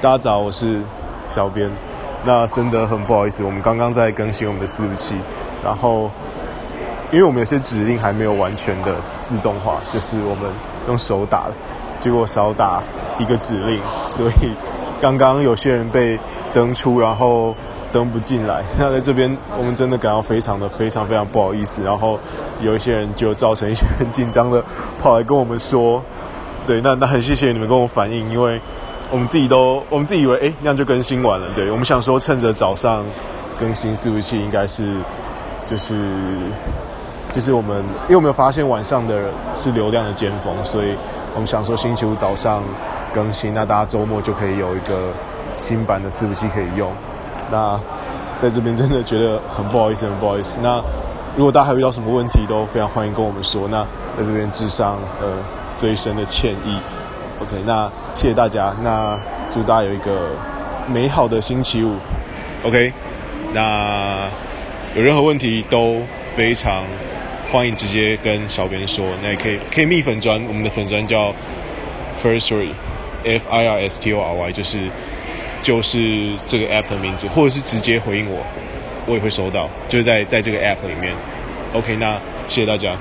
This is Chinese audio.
大家早，我是小编。那真的很不好意思，我们刚刚在更新我们的伺服器，然后因为我们有些指令还没有完全的自动化，就是我们用手打的，结果少打一个指令，所以刚刚有些人被登出，然后登不进来。那在这边，我们真的感到非常的非常非常不好意思。然后有一些人就造成一些很紧张的跑来跟我们说，对，那那很谢谢你们跟我反映，因为。我们自己都，我们自己以为，哎，那样就更新完了。对，我们想说，趁着早上更新伺服器，应该是，就是，就是我们，因为我们有发现晚上的是流量的尖峰，所以我们想说星期五早上更新，那大家周末就可以有一个新版的伺服器可以用。那在这边真的觉得很不好意思，很不好意思。那如果大家还遇到什么问题，都非常欢迎跟我们说。那在这边致上呃最深的歉意。OK，那谢谢大家，那祝大家有一个美好的星期五。OK，那有任何问题都非常欢迎直接跟小编说，那也可以可以密粉砖，我们的粉砖叫 Firstory，F I R S T O R Y，就是就是这个 App 的名字，或者是直接回应我，我也会收到，就是在在这个 App 里面。OK，那谢谢大家。